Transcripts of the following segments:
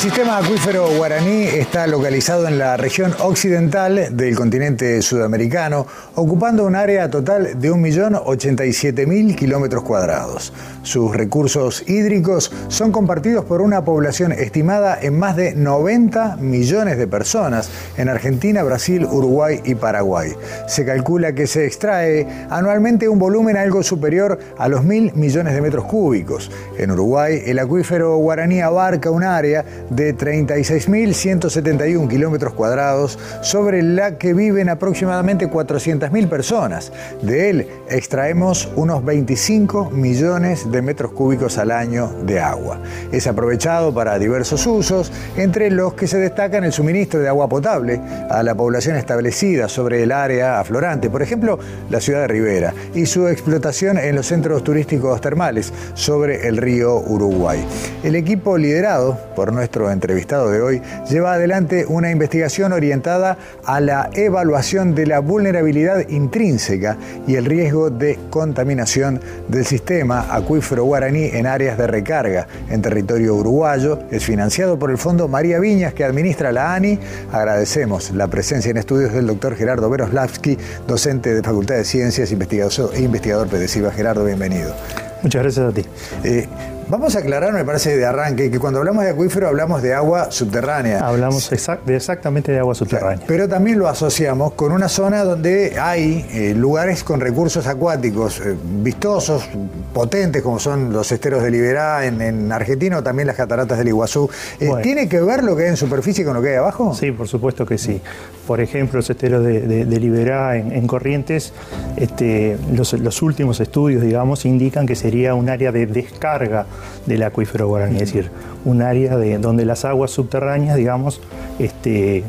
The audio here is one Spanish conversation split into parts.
sistema acuífero guaraní está localizado en la región occidental del continente sudamericano, ocupando un área total de 1.087.000 kilómetros cuadrados. Sus recursos hídricos son compartidos por una población estimada en más de 90 millones de personas en Argentina, Brasil, Uruguay y Paraguay. Se calcula que se extrae anualmente un volumen algo superior a los mil millones de metros cúbicos. En Uruguay, el acuífero guaraní abarca un área de 36.171 kilómetros cuadrados, sobre la que viven aproximadamente 400.000 personas. De él extraemos unos 25 millones de metros cúbicos al año de agua. Es aprovechado para diversos usos, entre los que se destacan el suministro de agua potable a la población establecida sobre el área aflorante, por ejemplo, la ciudad de Rivera, y su explotación en los centros turísticos termales sobre el río Uruguay. El equipo liderado por nuestro entrevistado de hoy lleva adelante una investigación orientada a la evaluación de la vulnerabilidad intrínseca y el riesgo de contaminación del sistema acuífero guaraní en áreas de recarga en territorio uruguayo. Es financiado por el Fondo María Viñas que administra la ANI. Agradecemos la presencia en estudios del doctor Gerardo Veroslavsky, docente de Facultad de Ciencias, investigador, e investigador PEDESIVA. Gerardo, bienvenido. Muchas gracias a ti. Eh, Vamos a aclarar, me parece, de arranque, que cuando hablamos de acuífero hablamos de agua subterránea. Hablamos de exactamente de agua subterránea. Pero también lo asociamos con una zona donde hay eh, lugares con recursos acuáticos eh, vistosos, potentes, como son los esteros de Liberá en, Argentina o también las cataratas del Iguazú. Eh, ¿Tiene que ver lo que hay en superficie con lo que hay abajo? Sí, por supuesto que sí. Por ejemplo, los esteros de, Liberá en, Corrientes, este, los, los últimos estudios, digamos, indican que sería un área de descarga del acuífero guaraní, es decir, un área de, donde las aguas subterráneas, digamos, este,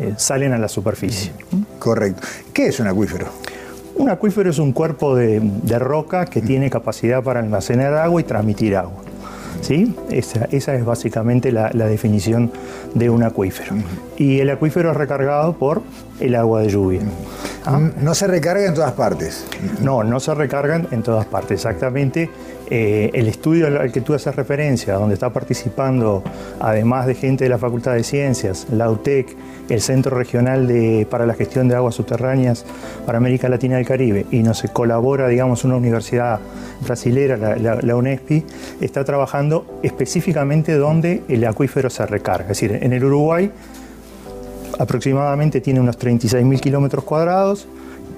eh, salen a la superficie. Correcto. ¿Qué es un acuífero? Un acuífero es un cuerpo de, roca que tiene capacidad para almacenar agua y transmitir agua. ¿Sí? Esa, es básicamente la, definición de un acuífero. Y el acuífero es recargado por el agua de lluvia. ¿Ah? No se recarga en todas partes. No, no se recargan en todas partes. Exactamente eh, el estudio al que tú haces referencia, donde está participando, además de gente de la Facultad de Ciencias, la UTEC, el Centro Regional para la Gestión de Aguas Subterráneas para América Latina y el Caribe, y nos colabora, digamos, una universidad brasilera, la, UNESPI, está trabajando específicamente donde el acuífero se recarga. Es decir, en el Uruguay aproximadamente tiene unos 36.000 kilómetros cuadrados,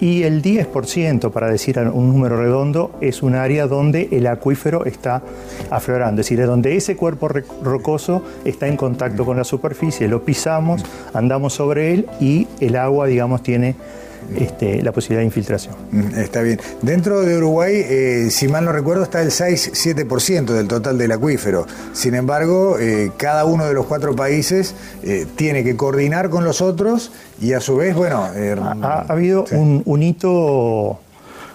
y el 10%, para decir un número redondo, es un área donde el acuífero está aflorando, es decir, donde ese cuerpo rocoso está en contacto con la superficie, lo pisamos, andamos sobre él y el agua, digamos, tiene este, la posibilidad de infiltración. Mm, está bien. Dentro de Uruguay, eh, si mal no recuerdo, está el 6-7% del total del acuífero. Sin embargo, eh, cada uno de los cuatro países eh, tiene que coordinar con los otros y a su vez, bueno... Ha, habido un, un hito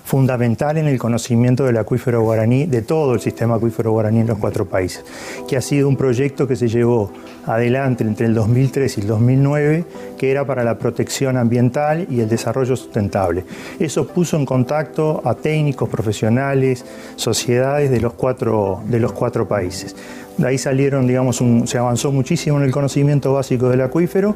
fundamental en el conocimiento del acuífero guaraní, de todo el sistema acuífero guaraní en los cuatro países, que ha sido un proyecto que se llevó adelante entre el 2003 y el 2009, que era para la protección ambiental y el desarrollo sustentable. Eso puso en contacto a técnicos, profesionales, sociedades de los cuatro, de los cuatro países. De ahí salieron, digamos, se avanzó muchísimo en el conocimiento básico del acuífero,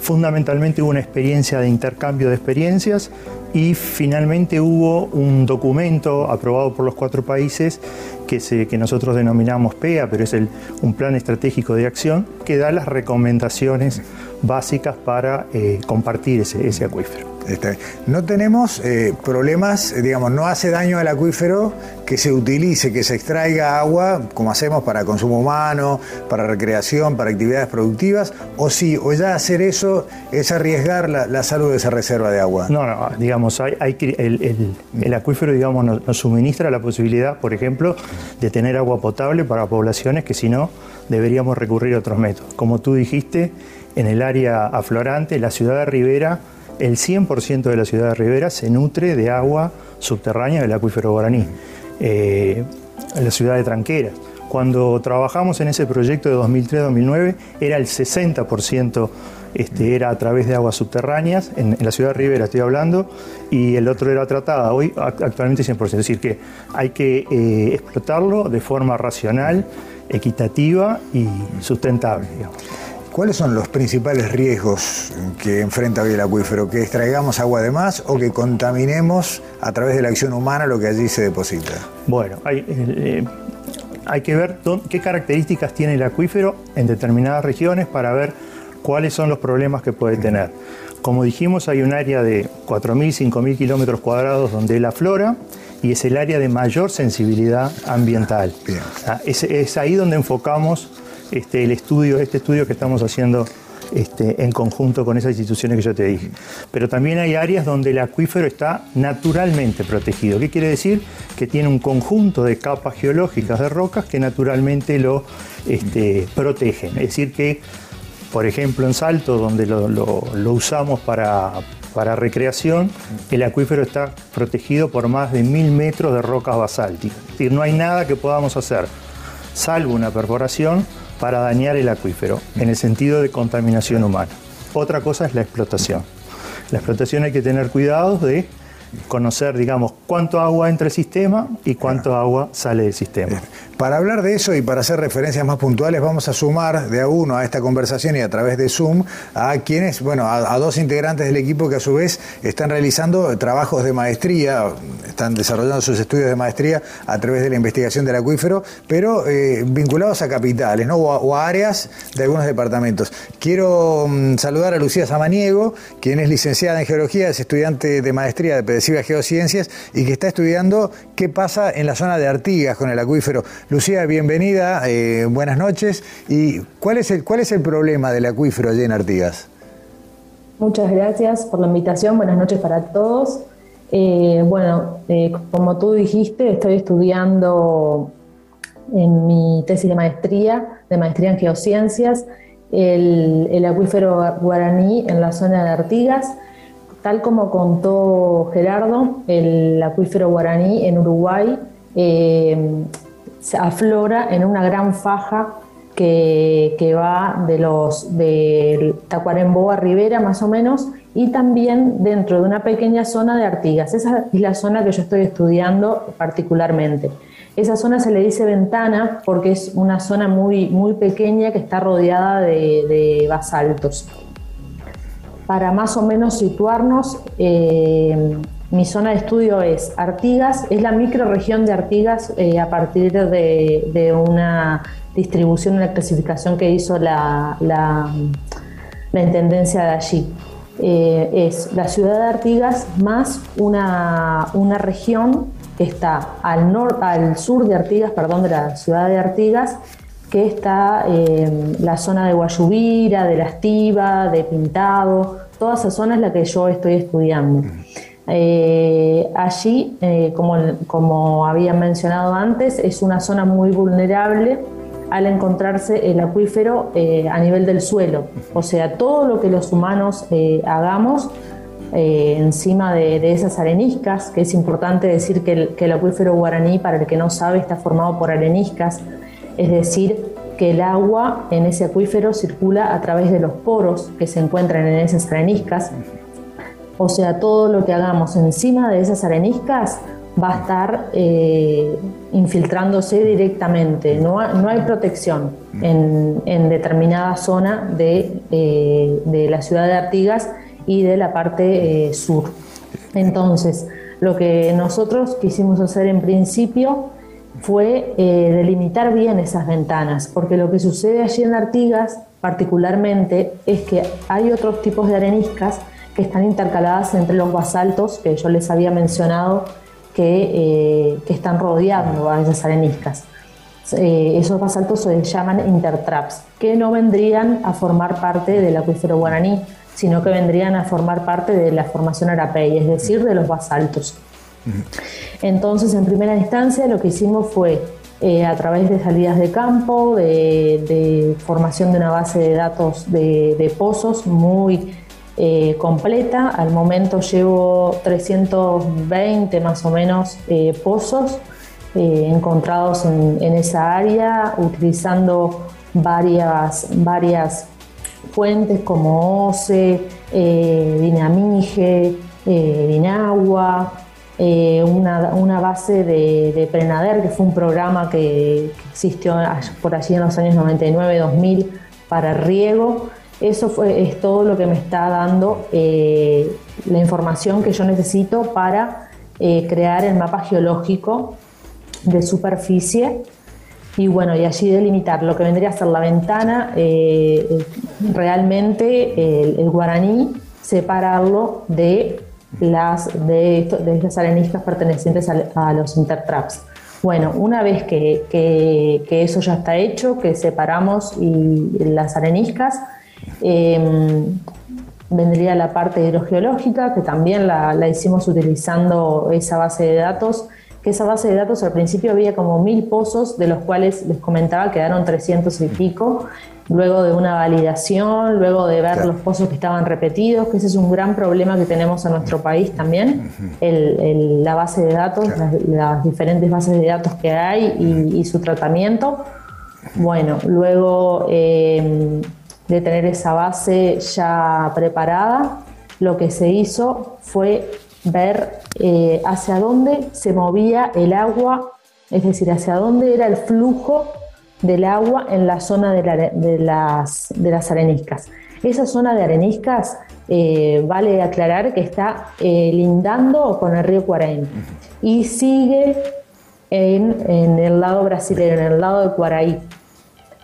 fundamentalmente hubo una experiencia de intercambio de experiencias y finalmente hubo un documento aprobado por los cuatro países que, nosotros denominamos PEA, pero es un plan estratégico de acción que da las recomendaciones básicas para eh, compartir ese acuífero. No tenemos eh, problemas, digamos, no hace daño al acuífero que se utilice, que se extraiga agua, como hacemos para consumo humano, para recreación, para actividades productivas, o sí, o ya hacer eso es arriesgar la, salud de esa reserva de agua. No, no, digamos, hay, el, acuífero, digamos, nos, suministra la posibilidad, por ejemplo, de tener agua potable para poblaciones que si no, deberíamos recurrir a otros métodos. Como tú dijiste, en el área aflorante, la ciudad de Rivera, el 100% de la ciudad de Rivera se nutre de agua subterránea del acuífero guaraní, eh, la ciudad de Tranqueras. Cuando trabajamos en ese proyecto de 2003-2009, era el 60% este, era a través de aguas subterráneas, en, la ciudad de Rivera estoy hablando, y el otro era tratada. Hoy actualmente 100%. Es decir, que hay que eh, explotarlo de forma racional, equitativa y sustentable. ¿Cuáles son los principales riesgos que enfrenta hoy el acuífero? ¿Que extraigamos agua de más o que contaminemos a través de la acción humana lo que allí se deposita? Bueno, hay, eh, hay que ver qué características tiene el acuífero en determinadas regiones para ver cuáles son los problemas que puede tener. Como dijimos, hay un área de 4.000, 5.000 kilómetros cuadrados donde él aflora y es el área de mayor sensibilidad ambiental. Ah, es, ahí donde enfocamos este, el estudio, este estudio que estamos haciendo este, en conjunto con esas instituciones que yo te dije. Pero también hay áreas donde el acuífero está naturalmente protegido. ¿Qué quiere decir? Que tiene un conjunto de capas geológicas de rocas que naturalmente lo este, protegen. Es decir, que por ejemplo, en Salto, donde lo, usamos para, recreación, el acuífero está protegido por más de mil metros de rocas basálticas. Es decir, no hay nada que podamos hacer, salvo una perforación, para dañar el acuífero, en el sentido de contaminación humana. Otra cosa es la explotación. La explotación hay que tener cuidado de conocer, digamos, cuánto agua entra al sistema y cuánto agua sale del sistema. Para hablar de eso y para hacer referencias más puntuales, vamos a sumar de a uno a esta conversación y a través de Zoom a quienes, bueno, a, dos integrantes del equipo que a su vez están realizando trabajos de maestría, están desarrollando sus estudios de maestría a través de la investigación del acuífero, pero eh, vinculados a capitales ¿no? o, a, áreas de algunos departamentos. Quiero mm, saludar a Lucía Samaniego, quien es licenciada en Geología, es estudiante de maestría de Pedesiva Geociencias y que está estudiando qué pasa en la zona de Artigas con el acuífero. Lucía, bienvenida, eh, buenas noches. ¿Y cuál es, el, cuál es el problema del acuífero allí en Artigas? Muchas gracias por la invitación, buenas noches para todos. Eh, bueno, eh, como tú dijiste, estoy estudiando en mi tesis de maestría, de maestría en geociencias, el, el acuífero guaraní en la zona de Artigas. Tal como contó Gerardo, el acuífero guaraní en Uruguay se aflora en una gran faja que, va de los de Tacuarembó a Rivera más o menos y también dentro de una pequeña zona de Artigas. Esa es la zona que yo estoy estudiando particularmente. Esa zona se le dice ventana porque es una zona muy, muy pequeña que está rodeada de, basaltos. Para más o menos situarnos, eh, mi zona de estudio es Artigas, es la microregión de Artigas eh, a partir de, una distribución, una clasificación que hizo la, la, Intendencia de allí. Eh, es la ciudad de Artigas más una, una región que está al, al sur de Artigas, perdón, de la ciudad de Artigas, que está eh, la zona de Guayubira, de La Estiva, de Pintado, toda esa zona es la que yo estoy estudiando. Eh, allí, eh, como, como había mencionado antes, es una zona muy vulnerable al encontrarse el acuífero eh, a nivel del suelo. O sea, todo lo que los humanos hagamos encima de, esas areniscas, que es importante decir que el, que el acuífero guaraní, para el que no sabe, está formado por areniscas, es decir, que el agua en ese acuífero circula a través de los poros que se encuentran en esas areniscas o sea, todo lo que hagamos encima de esas areniscas va a estar eh, infiltrándose directamente. No, hay protección en, determinada zona eh, de, la ciudad de Artigas y de la parte eh, sur. Entonces, lo que nosotros quisimos hacer en principio fue delimitar bien esas ventanas, porque lo que sucede allí en Artigas particularmente es que hay otros tipos de areniscas que están intercaladas entre los basaltos que yo les había mencionado que, eh, están rodeando a esas areniscas. Eh, esos basaltos se llaman intertraps, que no vendrían a formar parte del acuífero guaraní, sino que vendrían a formar parte de la formación arapey, es decir, de los basaltos. Entonces, en primera instancia, lo que hicimos fue, eh, a través de salidas de campo, de, formación de una base de datos de, pozos muy eh, completa, al momento llevo 320 más o menos eh, pozos encontrados en, esa área, utilizando varias, varias fuentes como OCE, Dinamige, eh, una, base de, Prenader, que fue un programa que, existió por allí en los años 99-2000 para riego. Eso fue, es todo lo que me está dando eh, la información que yo necesito para eh, crear el mapa geológico de superficie y bueno, y allí delimitar lo que vendría a ser la ventana, realmente el guaraní, separarlo de las, de, estas areniscas pertenecientes a, los intertraps. Bueno, una vez que, eso ya está hecho, que separamos y las areniscas, em, vendría la parte hidrogeológica, que también la, hicimos utilizando esa base de datos, que esa base de datos al principio había como mil pozos, de los cuales les comentaba quedaron 300 y pico, luego de una validación, luego de ver los pozos que estaban repetidos, que ese es un gran problema que tenemos en nuestro país también, la base de datos, las, diferentes bases de datos que hay y, su tratamiento. Bueno, luego eh, de tener esa base ya preparada, lo que se hizo fue ver eh, hacia dónde se movía el agua, es decir, hacia dónde era el flujo del agua en la zona de, las, de las areniscas. Esa zona de areniscas, eh, vale aclarar que está eh, lindando con el río Cuaraín y sigue en, el lado brasileño, en el lado de Cuaraí.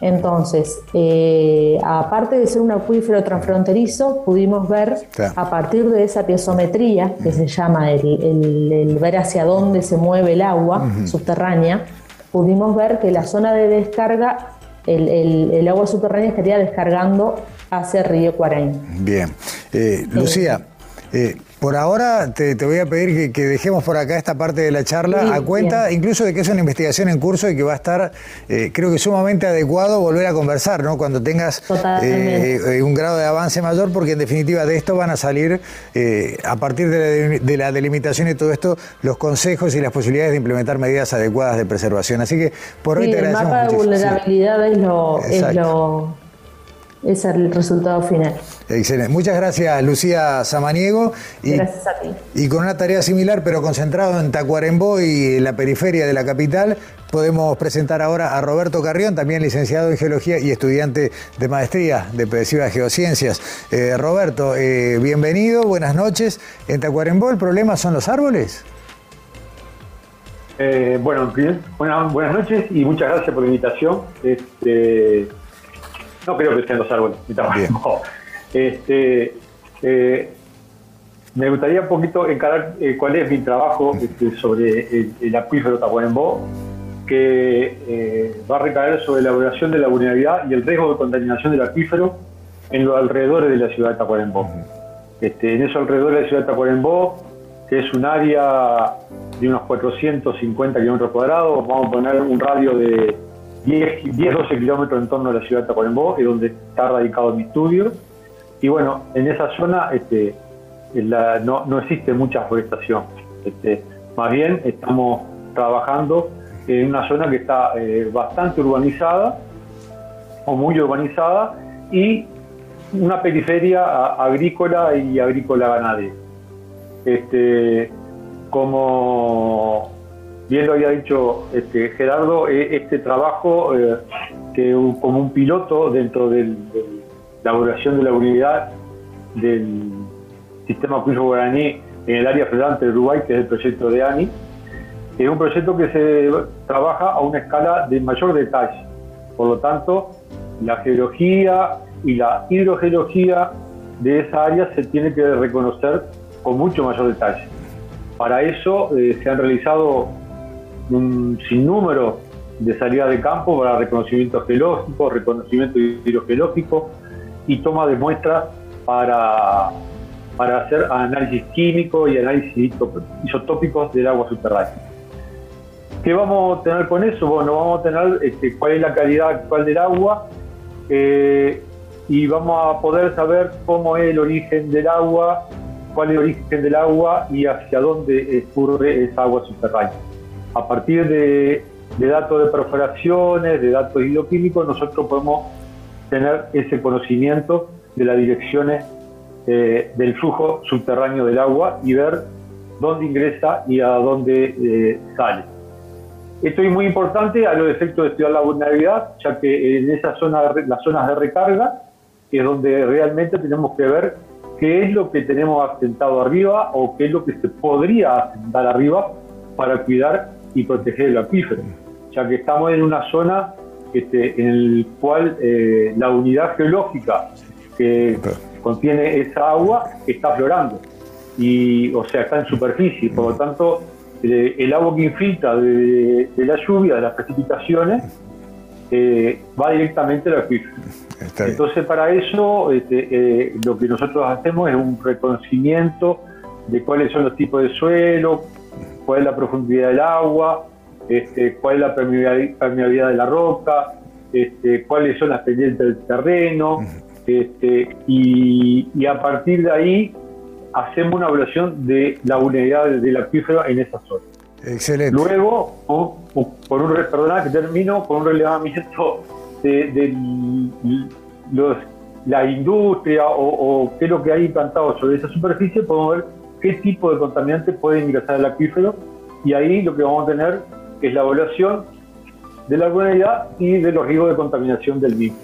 Entonces, eh, aparte de ser un acuífero transfronterizo, pudimos ver a partir de esa piezometría, que se llama el, ver hacia dónde se mueve el agua subterránea, pudimos ver que la zona de descarga, el, agua subterránea estaría descargando hacia el río Cuaraín. Bien. Eh, Lucía, eh, por ahora te, voy a pedir que, dejemos por acá esta parte de la charla a cuenta, incluso de que es una investigación en curso y que va a estar, eh, creo que sumamente adecuado volver a conversar, ¿no? Cuando tengas eh, eh, un grado de avance mayor, porque en definitiva de esto van a salir, a partir de la, delimitación y todo esto, los consejos y las posibilidades de implementar medidas adecuadas de preservación. Así que por hoy te agradecemos. El mapa de vulnerabilidad es lo es el resultado final. Excelente. Muchas gracias, Lucía Samaniego. Y, gracias a ti. Y con una tarea similar, pero concentrado en Tacuarembó y la periferia de la capital, podemos presentar ahora a Roberto Carrión, también licenciado en Geología y estudiante de maestría de Pedesiva Geociencias. Eh, Roberto, eh, bienvenido, buenas noches. En Tacuarembó, ¿el problema son los árboles? Eh, bueno, buenas, buenas noches y muchas gracias por la invitación. Este, no creo que sean los árboles. Este, eh, me gustaría un poquito encarar eh, cuál es mi trabajo este, sobre el, acuífero Tacuarembó, que eh, va a recaer sobre la elaboración de la vulnerabilidad y el riesgo de contaminación del acuífero en los alrededores de la ciudad de Tacuarembó. Este, en esos alrededores de la ciudad de Tacuarembó, que es un área de unos 450 kilómetros cuadrados, vamos a poner un radio de 10-12 kilómetros en torno a la ciudad de Tacuarembó, es donde está radicado mi estudio. Y bueno, en esa zona este, no, existe mucha forestación. Este, más bien estamos trabajando en una zona que está eh, bastante urbanizada o muy urbanizada y una periferia agrícola y agrícola ganadera. Este, como bien lo había dicho este, Gerardo, eh, este trabajo eh, que como un piloto dentro de la elaboración de la unidad del sistema Cuyo Guaraní en el área florante de Uruguay, que es el proyecto de ANI, es un proyecto que se trabaja a una escala de mayor detalle. Por lo tanto, la geología y la hidrogeología de esa área se tiene que reconocer con mucho mayor detalle. Para eso eh, se han realizado un sinnúmero de salidas de campo para reconocimiento geológico, reconocimiento hidrogeológico y toma de muestras para, para hacer análisis químico y análisis isotópicos del agua subterránea. ¿Qué vamos a tener con eso? Bueno, vamos a tener este, cuál es la calidad actual del agua eh, y vamos a poder saber cómo es el origen del agua, cuál es el origen del agua y hacia dónde escurre esa agua subterránea. A partir de, datos de perforaciones, de datos hidroquímicos, nosotros podemos tener ese conocimiento de las direcciones eh, del flujo subterráneo del agua y ver dónde ingresa y a dónde eh, sale. Esto es muy importante a los efectos de estudiar la vulnerabilidad, ya que en esa zona, las zonas de recarga, es donde realmente tenemos que ver qué es lo que tenemos asentado arriba o qué es lo que se podría asentar arriba para cuidar y proteger el acuífero, ya que estamos en una zona este, en la cual eh, la unidad geológica que contiene esa agua está aflorando, y, o sea, está en superficie, por lo tanto, el agua que infiltra de, la lluvia, de las precipitaciones, eh, va directamente al acuífero. Entonces, para eso, este, eh, lo que nosotros hacemos es un reconocimiento de cuáles son los tipos de suelo, cuál es la profundidad del agua, este, cuál es la permeabilidad de la roca, este, cuáles son las pendientes del terreno, este, y, a partir de ahí hacemos una evaluación de la vulnerabilidad del acuífero en esa zona. Excelente. Luego, por, un, perdona que termino, con un relevamiento de, los, la industria o, qué es lo que hay implantado sobre esa superficie, podemos ver qué tipo de contaminante puede ingresar al acuífero y ahí lo que vamos a tener es la evaluación de la vulnerabilidad y de los riesgos de contaminación del mismo.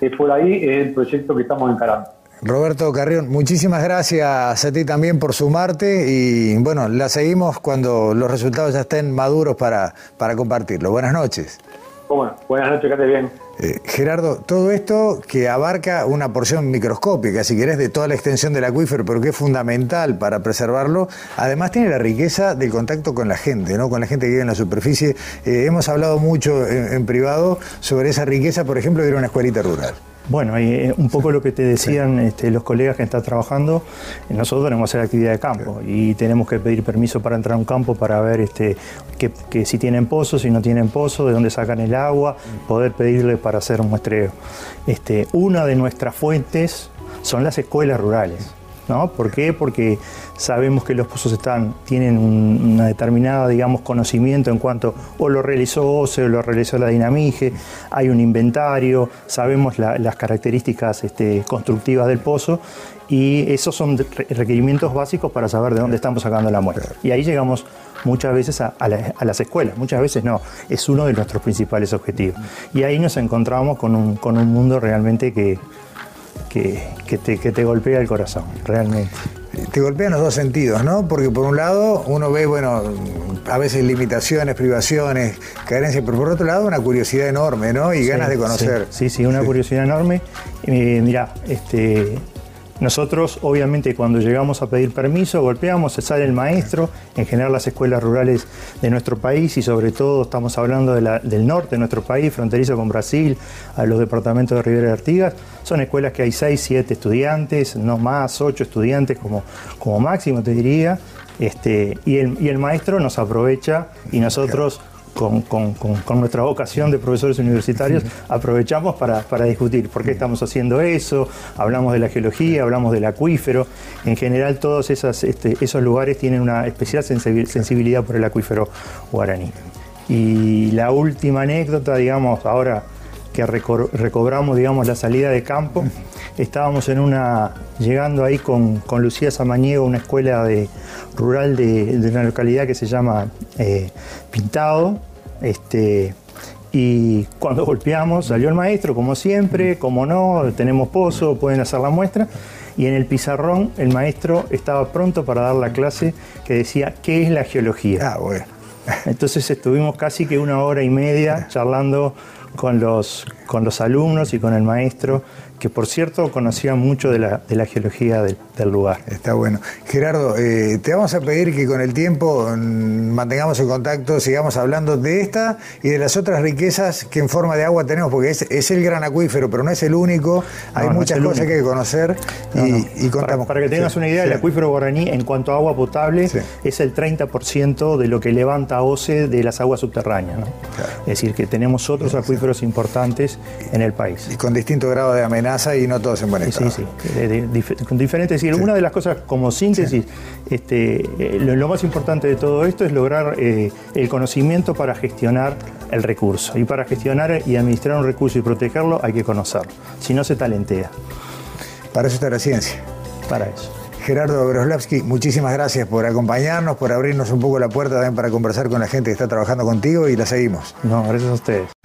Es por ahí el proyecto que estamos encarando. Roberto Carrión, muchísimas gracias a ti también por sumarte y bueno, la seguimos cuando los resultados ya estén maduros para, para compartirlo. Buenas noches. Buenas noches, que bien. Eh, Gerardo, todo esto que abarca una porción microscópica, si querés, de toda la extensión del acuífero, pero que es fundamental para preservarlo, además tiene la riqueza del contacto con la gente, ¿no? con la gente que vive en la superficie. Eh, hemos hablado mucho en, privado sobre esa riqueza, por ejemplo, de ir a una escuelita rural. Bueno, y eh, un poco lo que te decían este, los colegas que están trabajando, eh, nosotros tenemos que hacer actividad de campo y tenemos que pedir permiso para entrar a un campo para ver este, que, si tienen pozo, si no tienen pozo, de dónde sacan el agua, poder pedirle para hacer un muestreo. Este, una de nuestras fuentes son las escuelas rurales. ¿No? ¿Por qué? Porque sabemos que los pozos tienen una determinada, digamos, conocimiento en cuanto o lo realizó OCE o lo realizó la Dinamige, hay un inventario, sabemos las características este, constructivas del pozo y esos son requerimientos básicos para saber de dónde estamos sacando la muestra. Y ahí llegamos muchas veces a, las escuelas, muchas veces no, es uno de nuestros principales objetivos. Y ahí nos encontramos con un, con un mundo realmente que, que, te, golpea el corazón, realmente. Te golpea en los dos sentidos, ¿no? Porque por un lado uno ve, bueno, a veces limitaciones, privaciones, carencias, pero por otro lado una curiosidad enorme, ¿no? Y ganas de conocer. Sí, sí, una curiosidad enorme. Eh, mira, este, nosotros, obviamente, cuando llegamos a pedir permiso, golpeamos, se sale el maestro, en general las escuelas rurales de nuestro país y sobre todo estamos hablando del norte de nuestro país, fronterizo con Brasil, a los departamentos de Rivera de Artigas, son escuelas que hay 6, 7 estudiantes, no más, 8 estudiantes como, como máximo, te diría, este, y, el, y el maestro nos aprovecha y nosotros con, nuestra vocación de profesores universitarios, aprovechamos para, discutir por qué estamos haciendo eso, hablamos de la geología, hablamos del acuífero, en general todos este, esos lugares tienen una especial sensibilidad por el acuífero guaraní. Y la última anécdota, digamos, ahora que recobramos, digamos, la salida de campo, estábamos en una, llegando ahí con, Lucía Samaniego, una escuela de, rural de, una localidad que se llama eh, Pintado, este, y cuando golpeamos, salió el maestro, como siempre, como no, tenemos pozo, pueden hacer la muestra. Y en el pizarrón el maestro estaba pronto para dar la clase que decía, ¿qué es la geología? Ah, bueno. Entonces estuvimos casi que una hora y media charlando con los, con los alumnos y con el maestro, que por cierto conocía mucho de la, de la geología del, lugar. Está bueno. Gerardo, eh, te vamos a pedir que con el tiempo mm, mantengamos el contacto, sigamos hablando de esta y de las otras riquezas que en forma de agua tenemos, porque es, el gran acuífero, pero no es el único, hay muchas cosas que hay que conocer y, contamos. Para, que tengas una idea, el acuífero guaraní en cuanto a agua potable es el 30% de lo que levanta OCE de las aguas subterráneas. Es decir, que tenemos otros acuíferos importantes en el país. Y con distinto grado de amenaza y no todos en buen estado. Sí, sí, con diferentes. Y una de las cosas como síntesis, este, eh, lo, más importante de todo esto es lograr eh, el conocimiento para gestionar el recurso. Y para gestionar y administrar un recurso y protegerlo hay que conocerlo. Si no, se talentea. Para eso está la ciencia. Para eso. Gerardo Broslavsky, muchísimas gracias por acompañarnos, por abrirnos un poco la puerta también para conversar con la gente que está trabajando contigo y la seguimos. No, gracias a ustedes.